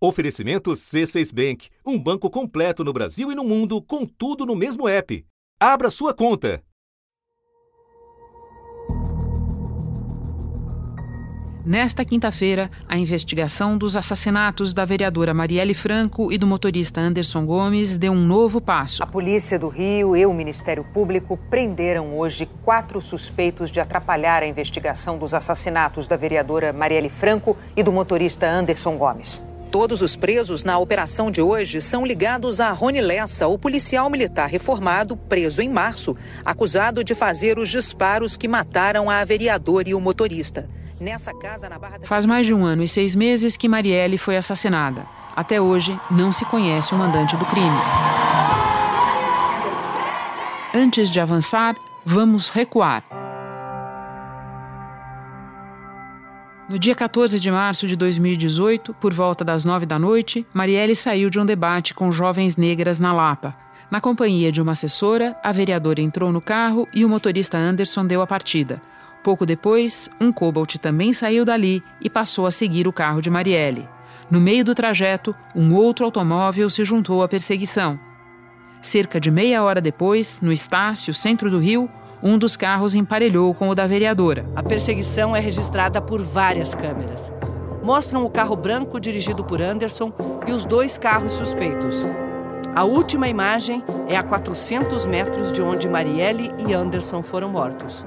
Oferecimento C6 Bank, um banco completo no Brasil e no mundo, com tudo no mesmo app. Abra sua conta. Nesta quinta-feira, a investigação dos assassinatos da vereadora Marielle Franco e do motorista Anderson Gomes deu um novo passo. A Polícia do Rio e o Ministério Público prenderam hoje quatro suspeitos de atrapalhar a investigação dos assassinatos da vereadora Marielle Franco e do motorista Anderson Gomes. Todos os presos na operação de hoje são ligados a Rony Lessa, o policial militar reformado, preso em março, acusado de fazer os disparos que mataram a vereadora e o motorista. Nessa casa na Barra da... Faz mais de um ano e seis meses que Marielle foi assassinada. Até hoje, não se conhece o mandante do crime. Antes de avançar, vamos recuar. No dia 14 de março de 2018, por volta das nove da noite, Marielle saiu de um debate com jovens negras na Lapa. Na companhia de uma assessora, a vereadora entrou no carro e o motorista Anderson deu a partida. Pouco depois, um Cobalt também saiu dali e passou a seguir o carro de Marielle. No meio do trajeto, um outro automóvel se juntou à perseguição. Cerca de meia hora depois, no Estácio, centro do Rio, um dos carros emparelhou com o da vereadora. A perseguição é registrada por várias câmeras. Mostram o carro branco dirigido por Anderson e os dois carros suspeitos. A última imagem é a 400 metros de onde Marielle e Anderson foram mortos.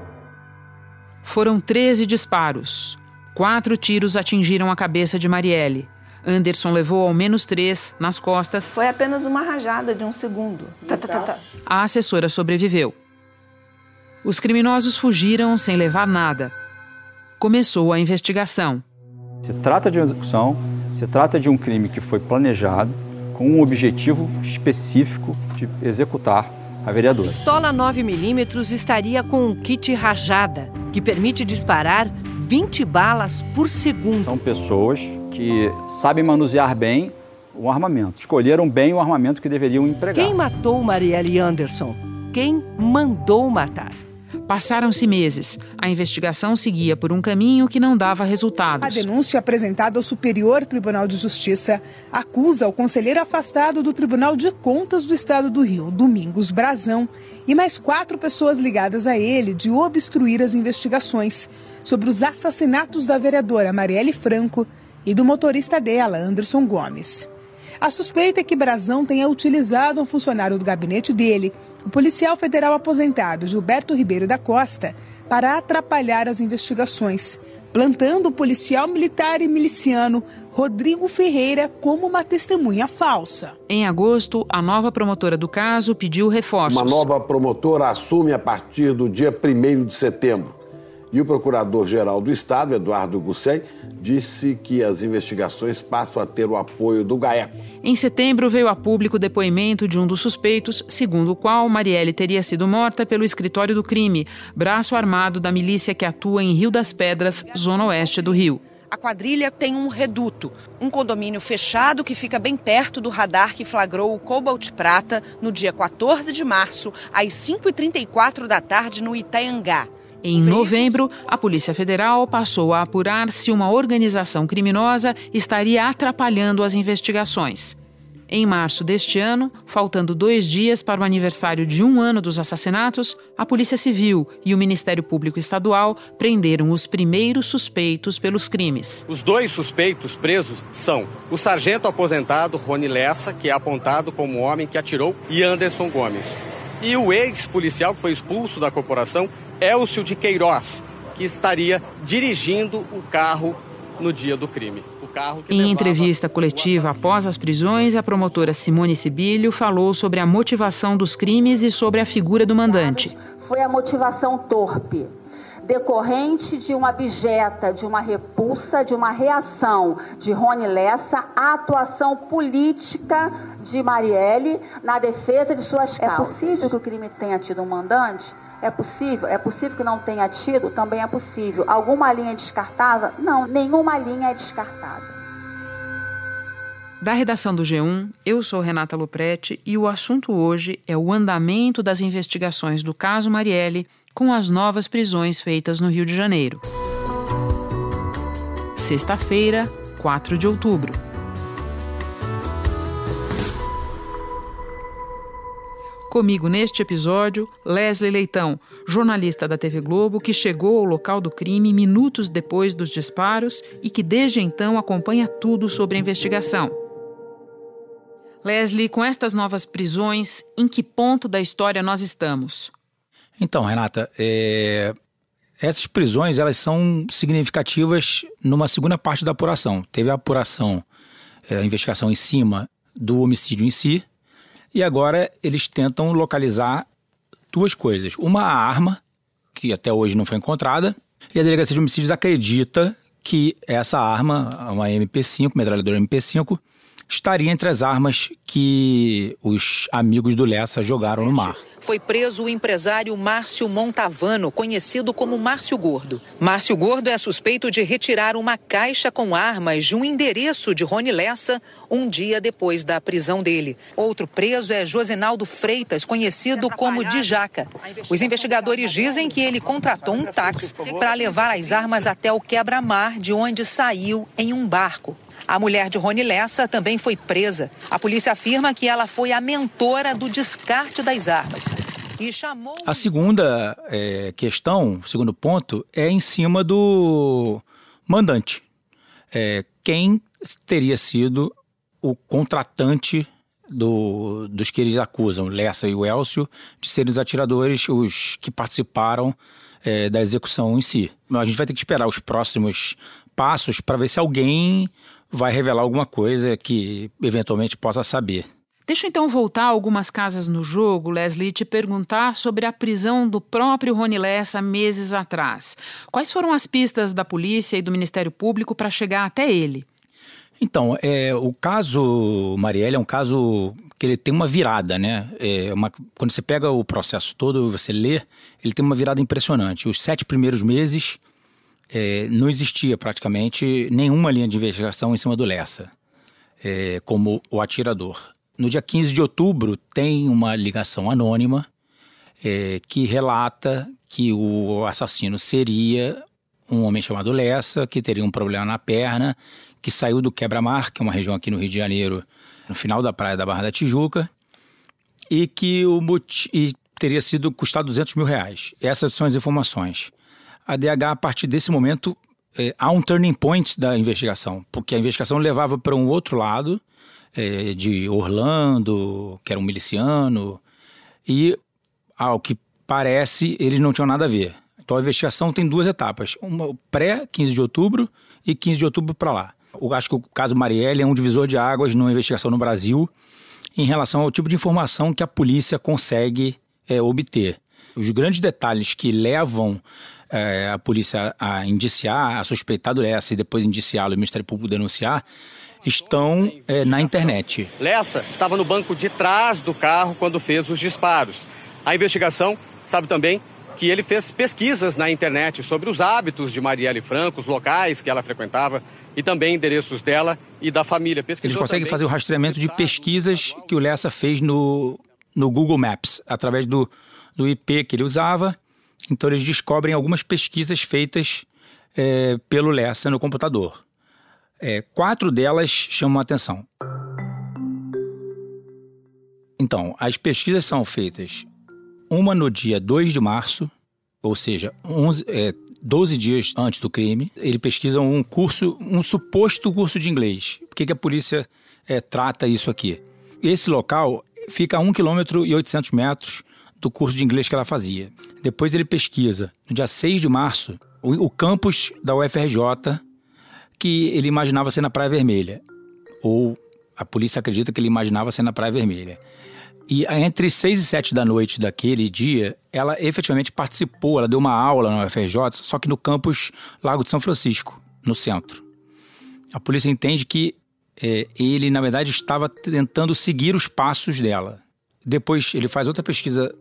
Foram 13 disparos. Quatro tiros atingiram a cabeça de Marielle. Anderson levou ao menos três nas costas. Foi apenas uma rajada de um segundo. Tá, tá, tá, a assessora sobreviveu. Os criminosos fugiram sem levar nada. Começou a investigação. Se trata de uma execução, se trata de um crime que foi planejado com um objetivo específico de executar a vereadora. Pistola 9mm estaria com um kit rajada, que permite disparar 20 balas por segundo. São pessoas que sabem manusear bem o armamento. Escolheram bem o armamento que deveriam empregar. Quem matou Marielle Anderson? Quem mandou matar? Passaram-se meses. A investigação seguia por um caminho que não dava resultados. A denúncia apresentada ao Superior Tribunal de Justiça acusa o conselheiro afastado do Tribunal de Contas do Estado do Rio, Domingos Brazão, e mais quatro pessoas ligadas a ele de obstruir as investigações sobre os assassinatos da vereadora Marielle Franco e do motorista dela, Anderson Gomes. A suspeita é que Brazão tenha utilizado um funcionário do gabinete dele, o policial federal aposentado Gilberto Ribeiro da Costa, para atrapalhar as investigações, plantando o policial militar e miliciano Rodrigo Ferreira como uma testemunha falsa. Em agosto, a nova promotora do caso pediu reforços. Uma nova promotora assume a partir do dia 1 de setembro. E o procurador-geral do Estado, Eduardo Gussem, disse que as investigações passam a ter o apoio do GAECO. Em setembro, veio a público o depoimento de um dos suspeitos, segundo o qual Marielle teria sido morta pelo escritório do crime, braço armado da milícia que atua em Rio das Pedras, zona oeste do Rio. A quadrilha tem um reduto, um condomínio fechado que fica bem perto do radar que flagrou o Cobalt Prata no dia 14 de março, às 5h34 da tarde, no Itaiangá. Em novembro, a Polícia Federal passou a apurar se uma organização criminosa estaria atrapalhando as investigações. Em março deste ano, faltando dois dias para o aniversário de um ano dos assassinatos, a Polícia Civil e o Ministério Público Estadual prenderam os primeiros suspeitos pelos crimes. Os dois suspeitos presos são o sargento aposentado Rony Lessa, que é apontado como o homem que atirou, e Anderson Gomes. E o ex-policial que foi expulso da corporação, Elcio de Queiroz, que estaria dirigindo o carro no dia do crime. em entrevista coletiva após as prisões, a promotora Simone Sibilho falou sobre a motivação dos crimes e sobre a figura do mandante. Foi a motivação torpe, decorrente de uma abjeta, de uma repulsa, de uma reação de Rony Lessa à atuação política de Marielle na defesa de suas causas. É possível que o crime tenha tido um mandante? É possível? É possível que não tenha tido? Também é possível. Alguma linha descartável? Não, nenhuma linha é descartável. Da redação do G1, eu sou Renata Loprete e o assunto hoje é o andamento das investigações do caso Marielle com as novas prisões feitas no Rio de Janeiro. Sexta-feira, 4 de outubro. Comigo neste episódio, Leslie Leitão, jornalista da TV Globo que chegou ao local do crime minutos depois dos disparos e que desde então acompanha tudo sobre a investigação. Leslie, com estas novas prisões, em que ponto da história nós estamos? Então, Renata, é... essas prisões elas são significativas numa segunda parte da apuração. Teve a apuração, é, a investigação em cima do homicídio em si, e agora eles tentam localizar duas coisas. Uma a arma, que até hoje não foi encontrada, e a Delegacia de Homicídios acredita que essa arma, uma MP5, metralhadora MP5, estaria entre as armas que os amigos do Lessa jogaram no mar. Foi preso o empresário Márcio Montavano, conhecido como Márcio Gordo. Márcio Gordo é suspeito de retirar uma caixa com armas de um endereço de Rony Lessa um dia depois da prisão dele. Outro preso é Josenaldo Freitas, conhecido como Dijaca. Os investigadores dizem que ele contratou um táxi para levar as armas até o quebra-mar de onde saiu em um barco. A mulher de Rony Lessa também foi presa. A polícia afirma que ela foi a mentora do descarte das armas. E chamou... A segunda é, questão, o segundo ponto, é em cima do mandante. É, quem teria sido o contratante do, dos que eles acusam, Lessa e o Elcio, de serem os atiradores, os que participaram é, da execução em si. A gente vai ter que esperar os próximos passos para ver se alguém vai revelar alguma coisa que eventualmente possa saber. Deixa eu então voltar algumas casas no jogo, Leslie, e te perguntar sobre a prisão do próprio Rony Lessa meses atrás. Quais foram as pistas da polícia e do Ministério Público para chegar até ele? Então, é, o caso Marielle é um caso que ele tem uma virada, né? É uma, quando você pega o processo todo, você lê, ele tem uma virada impressionante. Os sete primeiros meses, é, não existia praticamente nenhuma linha de investigação em cima do Lessa, é, como o atirador. No dia 15 de outubro, tem uma ligação anônima é, que relata que o assassino seria um homem chamado Lessa, que teria um problema na perna, que saiu do Quebra-Mar, que é uma região aqui no Rio de Janeiro, no final da praia da Barra da Tijuca, e que o e teria sido custado 200 mil reais. Essas são as informações a DH, a partir desse momento, é, há um turning point da investigação, porque a investigação levava para um outro lado, é, de Orlando, que era um miliciano, e, ao que parece, eles não tinham nada a ver. Então a investigação tem duas etapas: uma pré 15 de outubro e 15 de outubro para lá. Eu acho que o caso Marielle é um divisor de águas numa investigação no Brasil em relação ao tipo de informação que a polícia consegue é, obter. Os grandes detalhes que levam é, a polícia a indiciar, a suspeitar do Lessa e depois indiciá-lo e o Ministério Público denunciar, estão é, na internet. Lessa estava no banco de trás do carro quando fez os disparos. A investigação sabe também que ele fez pesquisas na internet sobre os hábitos de Marielle Franco, os locais que ela frequentava e também endereços dela e da família. Pesquisou Eles conseguem fazer o rastreamento de pesquisas que o Lessa fez no, no Google Maps, através do, do IP que ele usava então eles descobrem algumas pesquisas feitas é, pelo Lessa no computador. É, quatro delas chamam a atenção. Então, as pesquisas são feitas uma no dia 2 de março, ou seja, 11, é, 12 dias antes do crime. Ele pesquisa um curso, um suposto curso de inglês. Por que, que a polícia é, trata isso aqui? Esse local fica a 1 km e 800 metros do curso de inglês que ela fazia. Depois ele pesquisa, no dia 6 de março, o, o campus da UFRJ que ele imaginava ser na Praia Vermelha. Ou a polícia acredita que ele imaginava ser na Praia Vermelha. E entre 6 e 7 da noite daquele dia, ela efetivamente participou, ela deu uma aula na UFRJ, só que no campus Lago de São Francisco, no centro. A polícia entende que é, ele, na verdade, estava tentando seguir os passos dela. Depois ele faz outra pesquisa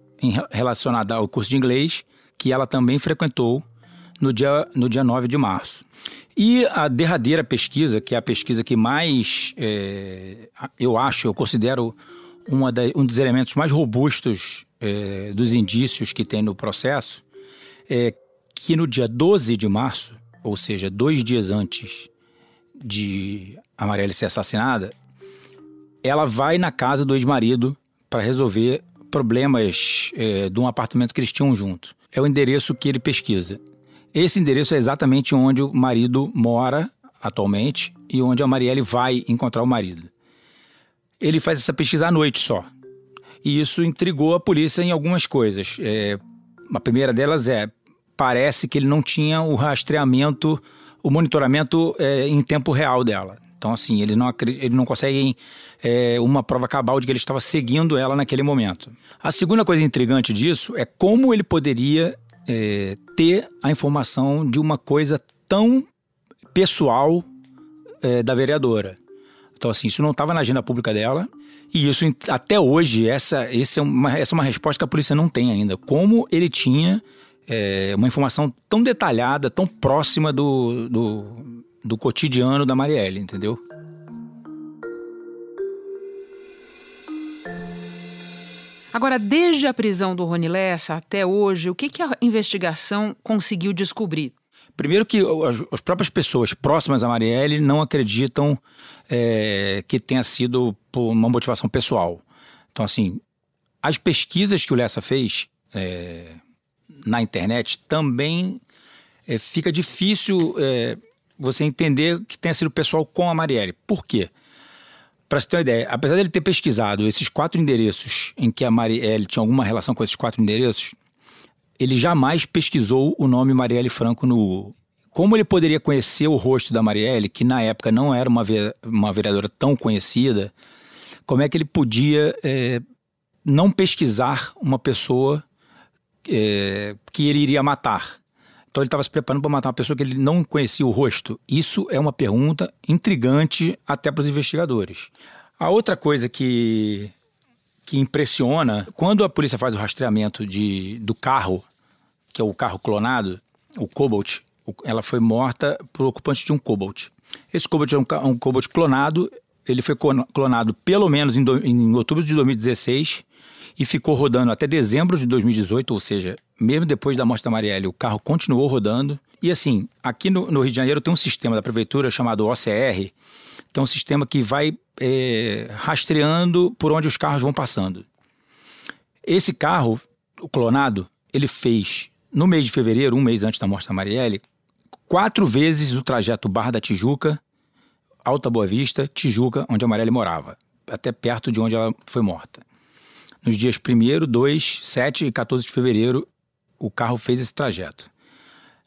relacionada ao curso de inglês, que ela também frequentou no dia, no dia 9 de março. E a derradeira pesquisa, que é a pesquisa que mais, é, eu acho, eu considero uma da, um dos elementos mais robustos é, dos indícios que tem no processo, é que no dia 12 de março, ou seja, dois dias antes de a Marielle ser assassinada, ela vai na casa do ex-marido para resolver problemas é, de um apartamento que eles tinham junto. É o endereço que ele pesquisa. Esse endereço é exatamente onde o marido mora atualmente e onde a Marielle vai encontrar o marido. Ele faz essa pesquisa à noite só. E isso intrigou a polícia em algumas coisas. É, a primeira delas é: parece que ele não tinha o rastreamento, o monitoramento é, em tempo real dela. Então, assim, eles não, eles não conseguem é, uma prova cabal de que ele estava seguindo ela naquele momento. A segunda coisa intrigante disso é como ele poderia é, ter a informação de uma coisa tão pessoal é, da vereadora. Então, assim, isso não estava na agenda pública dela. E isso, até hoje, essa, essa, é uma, essa é uma resposta que a polícia não tem ainda. Como ele tinha é, uma informação tão detalhada, tão próxima do, do, do cotidiano da Marielle, entendeu? Agora, desde a prisão do Rony Lessa até hoje, o que, que a investigação conseguiu descobrir? Primeiro que as, as próprias pessoas próximas a Marielle não acreditam é, que tenha sido por uma motivação pessoal. Então, assim, as pesquisas que o Lessa fez é, na internet também é, fica difícil é, você entender que tenha sido pessoal com a Marielle. Por quê? Para você ter uma ideia, apesar dele ter pesquisado esses quatro endereços em que a Marielle tinha alguma relação com esses quatro endereços, ele jamais pesquisou o nome Marielle Franco no Google. Como ele poderia conhecer o rosto da Marielle, que na época não era uma, ve uma vereadora tão conhecida, como é que ele podia é, não pesquisar uma pessoa é, que ele iria matar? Então ele estava se preparando para matar uma pessoa que ele não conhecia o rosto. Isso é uma pergunta intrigante até para os investigadores. A outra coisa que, que impressiona, quando a polícia faz o rastreamento de, do carro, que é o carro clonado, o Cobalt, ela foi morta por ocupante de um Cobalt. Esse Cobalt é um, um Cobalt clonado, ele foi clonado pelo menos em, do, em outubro de 2016 e ficou rodando até dezembro de 2018, ou seja, mesmo depois da morte da Marielle, o carro continuou rodando. E assim, aqui no, no Rio de Janeiro tem um sistema da prefeitura chamado OCR, que é um sistema que vai é, rastreando por onde os carros vão passando. Esse carro, o clonado, ele fez, no mês de fevereiro, um mês antes da morte da Marielle, quatro vezes o trajeto Barra da Tijuca, Alta Boa Vista, Tijuca, onde a Marielle morava, até perto de onde ela foi morta. Nos dias 1, 2, 7 e 14 de fevereiro, o carro fez esse trajeto.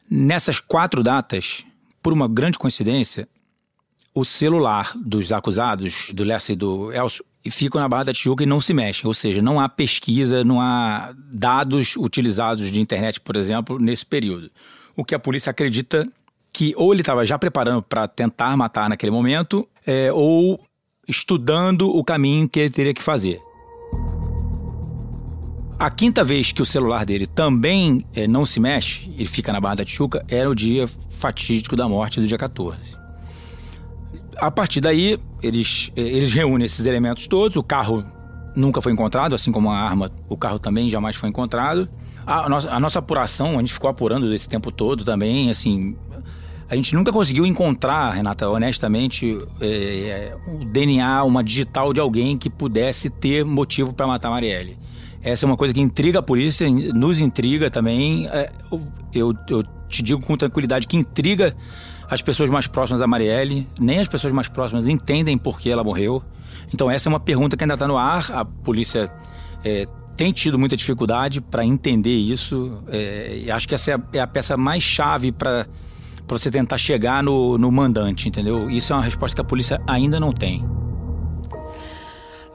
Nessas quatro datas, por uma grande coincidência, o celular dos acusados, do Lessa e do Elcio, ficam na Barra da Tijuca e não se mexem. Ou seja, não há pesquisa, não há dados utilizados de internet, por exemplo, nesse período. O que a polícia acredita que ou ele estava já preparando para tentar matar naquele momento, é, ou estudando o caminho que ele teria que fazer. A quinta vez que o celular dele também é, não se mexe, ele fica na Barra da Tijuca, era o dia fatídico da morte do dia 14. A partir daí, eles, é, eles reúnem esses elementos todos. O carro nunca foi encontrado, assim como a arma, o carro também jamais foi encontrado. A nossa, a nossa apuração, a gente ficou apurando esse tempo todo também, assim. A gente nunca conseguiu encontrar, Renata, honestamente, é, o DNA, uma digital de alguém que pudesse ter motivo para matar Marielle. Essa é uma coisa que intriga a polícia, nos intriga também. É, eu, eu te digo com tranquilidade que intriga as pessoas mais próximas a Marielle. Nem as pessoas mais próximas entendem por que ela morreu. Então, essa é uma pergunta que ainda está no ar. A polícia é, tem tido muita dificuldade para entender isso. É, acho que essa é a, é a peça mais chave para você tentar chegar no, no mandante, entendeu? Isso é uma resposta que a polícia ainda não tem.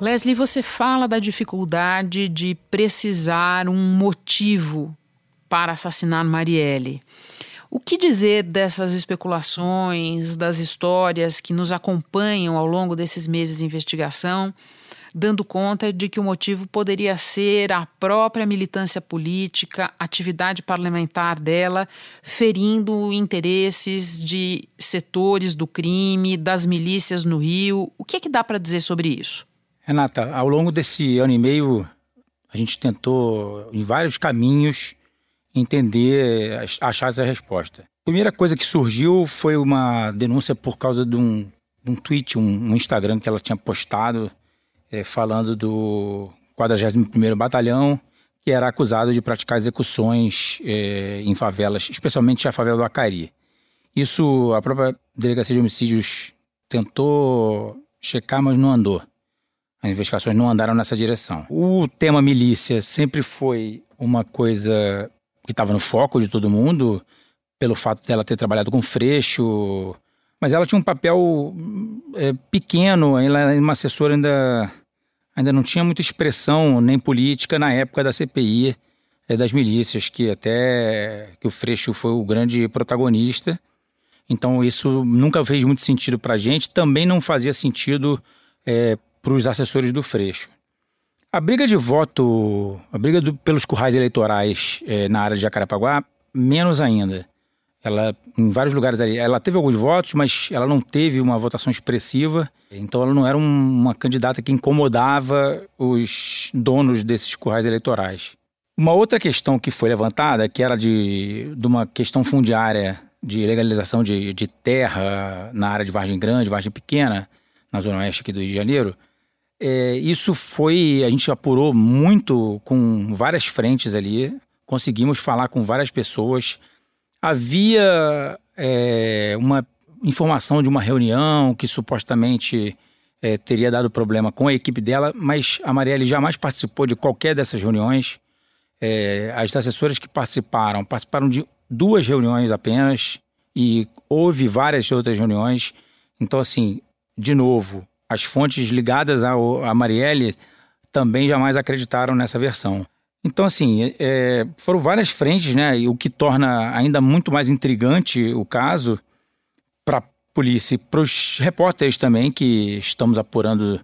Leslie, você fala da dificuldade de precisar um motivo para assassinar Marielle. O que dizer dessas especulações, das histórias que nos acompanham ao longo desses meses de investigação, dando conta de que o motivo poderia ser a própria militância política, atividade parlamentar dela, ferindo interesses de setores do crime, das milícias no Rio? O que é que dá para dizer sobre isso? Renata, ao longo desse ano e meio, a gente tentou, em vários caminhos, entender, achar essa resposta. A primeira coisa que surgiu foi uma denúncia por causa de um, de um tweet, um, um Instagram que ela tinha postado, é, falando do 41º Batalhão, que era acusado de praticar execuções é, em favelas, especialmente a favela do Acari. Isso a própria Delegacia de Homicídios tentou checar, mas não andou. As investigações não andaram nessa direção. O tema milícia sempre foi uma coisa que estava no foco de todo mundo, pelo fato dela ter trabalhado com Freixo, mas ela tinha um papel é, pequeno, ela uma assessora ainda, ainda não tinha muita expressão nem política na época da CPI é, das milícias, que até que o Freixo foi o grande protagonista. Então isso nunca fez muito sentido para a gente, também não fazia sentido é, para os assessores do Freixo. A briga de voto, a briga do, pelos currais eleitorais é, na área de Jacarapaguá, menos ainda. Ela, em vários lugares ali, ela teve alguns votos, mas ela não teve uma votação expressiva. Então, ela não era um, uma candidata que incomodava os donos desses currais eleitorais. Uma outra questão que foi levantada, que era de, de uma questão fundiária de legalização de, de terra na área de Vargem Grande, Vargem Pequena, na zona oeste aqui do Rio de Janeiro, é, isso foi. A gente apurou muito com várias frentes ali, conseguimos falar com várias pessoas. Havia é, uma informação de uma reunião que supostamente é, teria dado problema com a equipe dela, mas a Marielle jamais participou de qualquer dessas reuniões. É, as assessoras que participaram, participaram de duas reuniões apenas e houve várias outras reuniões. Então, assim, de novo, as fontes ligadas ao, a Marielle também jamais acreditaram nessa versão. Então, assim, é, foram várias frentes, né? O que torna ainda muito mais intrigante o caso para a polícia e para os repórteres também, que estamos apurando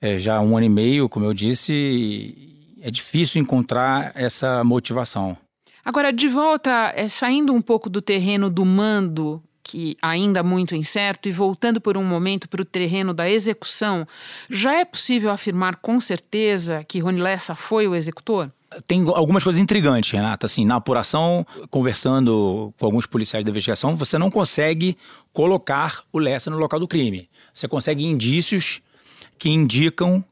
é, já há um ano e meio, como eu disse, é difícil encontrar essa motivação. Agora, de volta, é, saindo um pouco do terreno do mando, que ainda muito incerto, e voltando por um momento para o terreno da execução, já é possível afirmar com certeza que Rony Lessa foi o executor? Tem algumas coisas intrigantes, Renata. Assim, na apuração, conversando com alguns policiais da investigação, você não consegue colocar o Lessa no local do crime. Você consegue indícios que indicam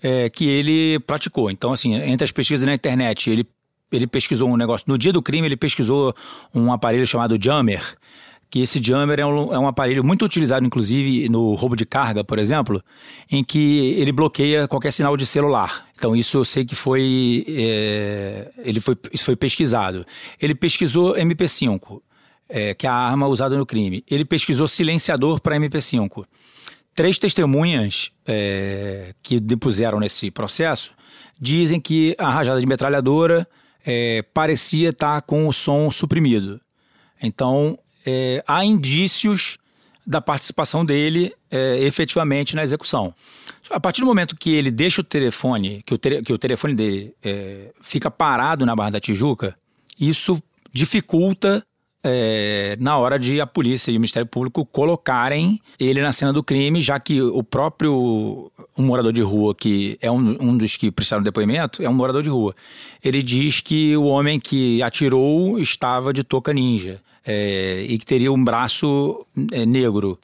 é, que ele praticou. Então, assim, entre as pesquisas na internet, ele ele pesquisou um negócio. No dia do crime, ele pesquisou um aparelho chamado Jammer, que esse jammer é um, é um, aparelho muito utilizado, inclusive, no roubo de carga, por exemplo, em que ele bloqueia qualquer sinal de celular. Então, isso eu sei que foi. É, ele foi isso foi pesquisado. Ele pesquisou MP5, é, que é a arma usada no crime. Ele pesquisou silenciador para MP5. Três testemunhas é, que depuseram nesse processo dizem que a rajada de metralhadora é, parecia estar com o som suprimido. Então, é, há indícios da participação dele é, efetivamente na execução. A partir do momento que ele deixa o telefone, que o, que o telefone dele é, fica parado na Barra da Tijuca, isso dificulta é, na hora de a polícia e o Ministério Público colocarem ele na cena do crime, já que o próprio um morador de rua, que é um, um dos que prestaram depoimento, é um morador de rua. Ele diz que o homem que atirou estava de touca ninja é, e que teria um braço é, negro.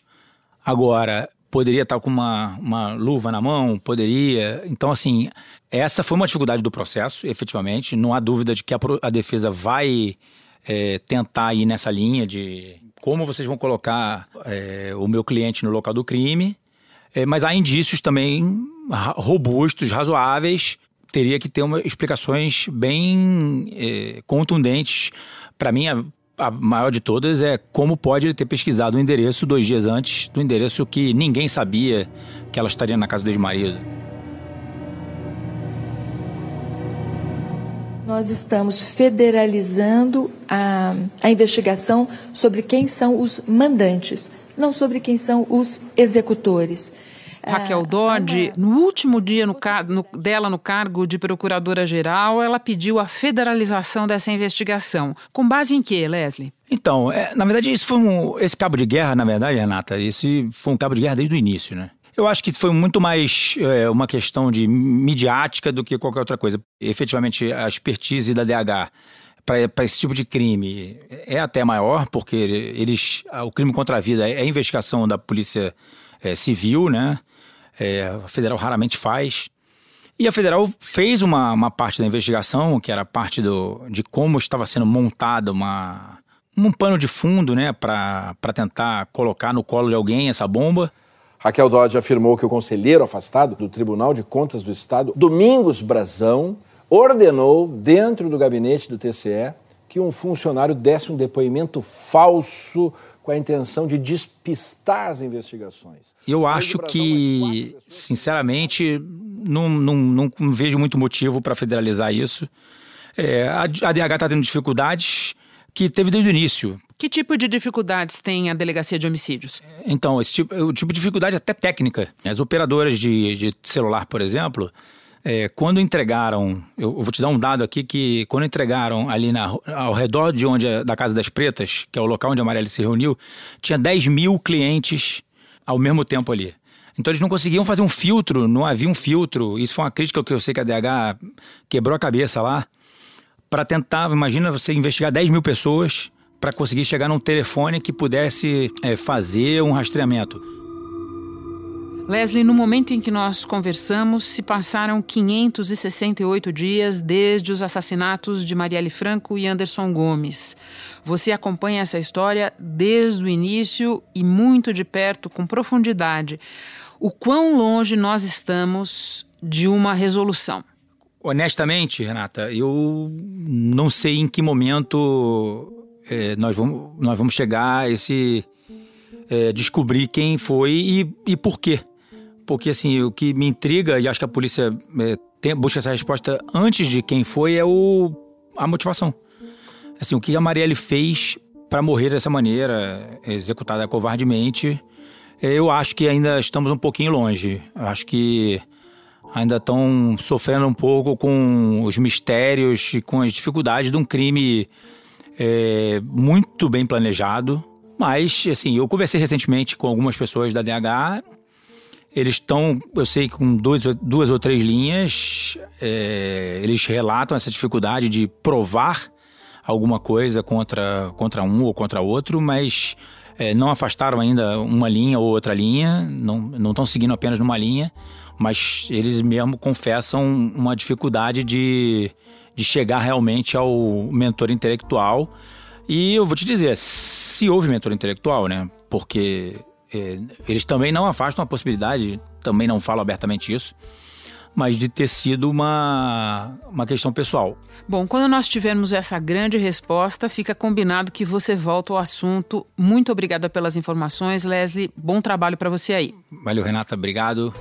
Agora, poderia estar com uma, uma luva na mão, poderia. Então, assim, essa foi uma dificuldade do processo, efetivamente. Não há dúvida de que a, a defesa vai é, tentar ir nessa linha de como vocês vão colocar é, o meu cliente no local do crime. É, mas há indícios também robustos, razoáveis. Teria que ter uma, explicações bem é, contundentes. Para mim, a, maior de todas é como pode ele ter pesquisado o endereço dois dias antes do endereço que ninguém sabia que ela estaria na casa do ex-marido. Nós estamos federalizando a, a investigação sobre quem são os mandantes, não sobre quem são os executores. Raquel ah, Dodge, no último dia no, no, dela no cargo de procuradora-geral, ela pediu a federalização dessa investigação. Com base em quê, Leslie? Então, é, na verdade, isso foi um, esse cabo de guerra, na verdade, Renata, isso foi um cabo de guerra desde o início, né? Eu acho que foi muito mais é, uma questão de midiática do que qualquer outra coisa. Efetivamente, a expertise da DH para esse tipo de crime é até maior, porque eles o crime contra a vida é a investigação da polícia é, civil, né? É, a federal raramente faz. E a federal fez uma, uma parte da investigação, que era parte do, de como estava sendo montada uma, um pano de fundo né, para tentar colocar no colo de alguém essa bomba. Raquel Dodge afirmou que o conselheiro afastado do Tribunal de Contas do Estado, Domingos Brazão, ordenou, dentro do gabinete do TCE, que um funcionário desse um depoimento falso com a intenção de despistar as investigações. Eu acho que, sinceramente, não, não, não vejo muito motivo para federalizar isso. É, a, a DH está tendo dificuldades que teve desde o início. Que tipo de dificuldades tem a delegacia de homicídios? Então, esse tipo, o tipo de dificuldade é até técnica. As operadoras de, de celular, por exemplo, é, quando entregaram, eu, vou te dar um dado aqui que quando entregaram ali na, ao redor de onde da Casa das Pretas, que é o local onde a Marielle se reuniu, tinha 10 mil clientes ao mesmo tempo ali. Então eles não conseguiam fazer um filtro, não havia um filtro. Isso foi uma crítica que eu sei que a DH quebrou a cabeça lá para tentar, imagina você investigar 10 mil pessoas para conseguir chegar num telefone que pudesse é, fazer um rastreamento. Leslie, no momento em que nós conversamos, se passaram 568 dias desde os assassinatos de Marielle Franco e Anderson Gomes. Você acompanha essa história desde o início e muito de perto, com profundidade. O quão longe nós estamos de uma resolução? Honestamente, Renata, eu não sei em que momento é, nós, vamos, nós vamos chegar a esse. É, descobrir quem foi e, e por quê. Porque, assim, o que me intriga, e acho que a polícia é, tem, busca essa resposta antes de quem foi, é o, a motivação. Assim, o que a Marielle fez para morrer dessa maneira, executada covardemente, é, eu acho que ainda estamos um pouquinho longe. Eu acho que ainda estão sofrendo um pouco com os mistérios e com as dificuldades de um crime é, muito bem planejado. Mas, assim, eu conversei recentemente com algumas pessoas da DH. Eles estão, eu sei, com dois, duas ou três linhas. É, eles relatam essa dificuldade de provar alguma coisa contra, contra um ou contra outro, mas é, não afastaram ainda uma linha ou outra linha, não estão seguindo apenas numa linha mas eles mesmo confessam uma dificuldade de, de chegar realmente ao mentor intelectual. E eu vou te dizer, se houve mentor intelectual, né? Porque eles também não afastam a possibilidade, também não falam abertamente isso, mas de ter sido uma, uma questão pessoal. Bom, quando nós tivermos essa grande resposta, fica combinado que você volta ao assunto. Muito obrigada pelas informações, Leslie. Bom trabalho para você aí. Valeu, Renata. Obrigado.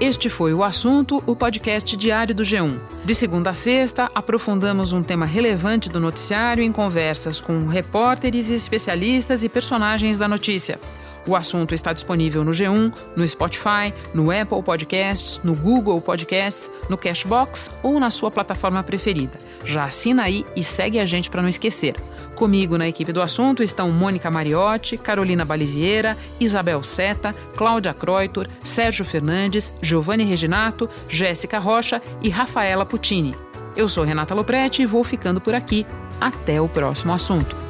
Este foi o assunto, o podcast diário do G1. De segunda a sexta, aprofundamos um tema relevante do noticiário em conversas com repórteres, especialistas e personagens da notícia. O assunto está disponível no G1, no Spotify, no Apple Podcasts, no Google Podcasts, no Cashbox ou na sua plataforma preferida. Já assina aí e segue a gente para não esquecer. Comigo na equipe do assunto estão Mônica Mariotti, Carolina Baliviera, Isabel Seta, Cláudia Croitor, Sérgio Fernandes, Giovanni Reginato, Jéssica Rocha e Rafaela Puccini. Eu sou Renata Loprete e vou ficando por aqui. Até o próximo assunto.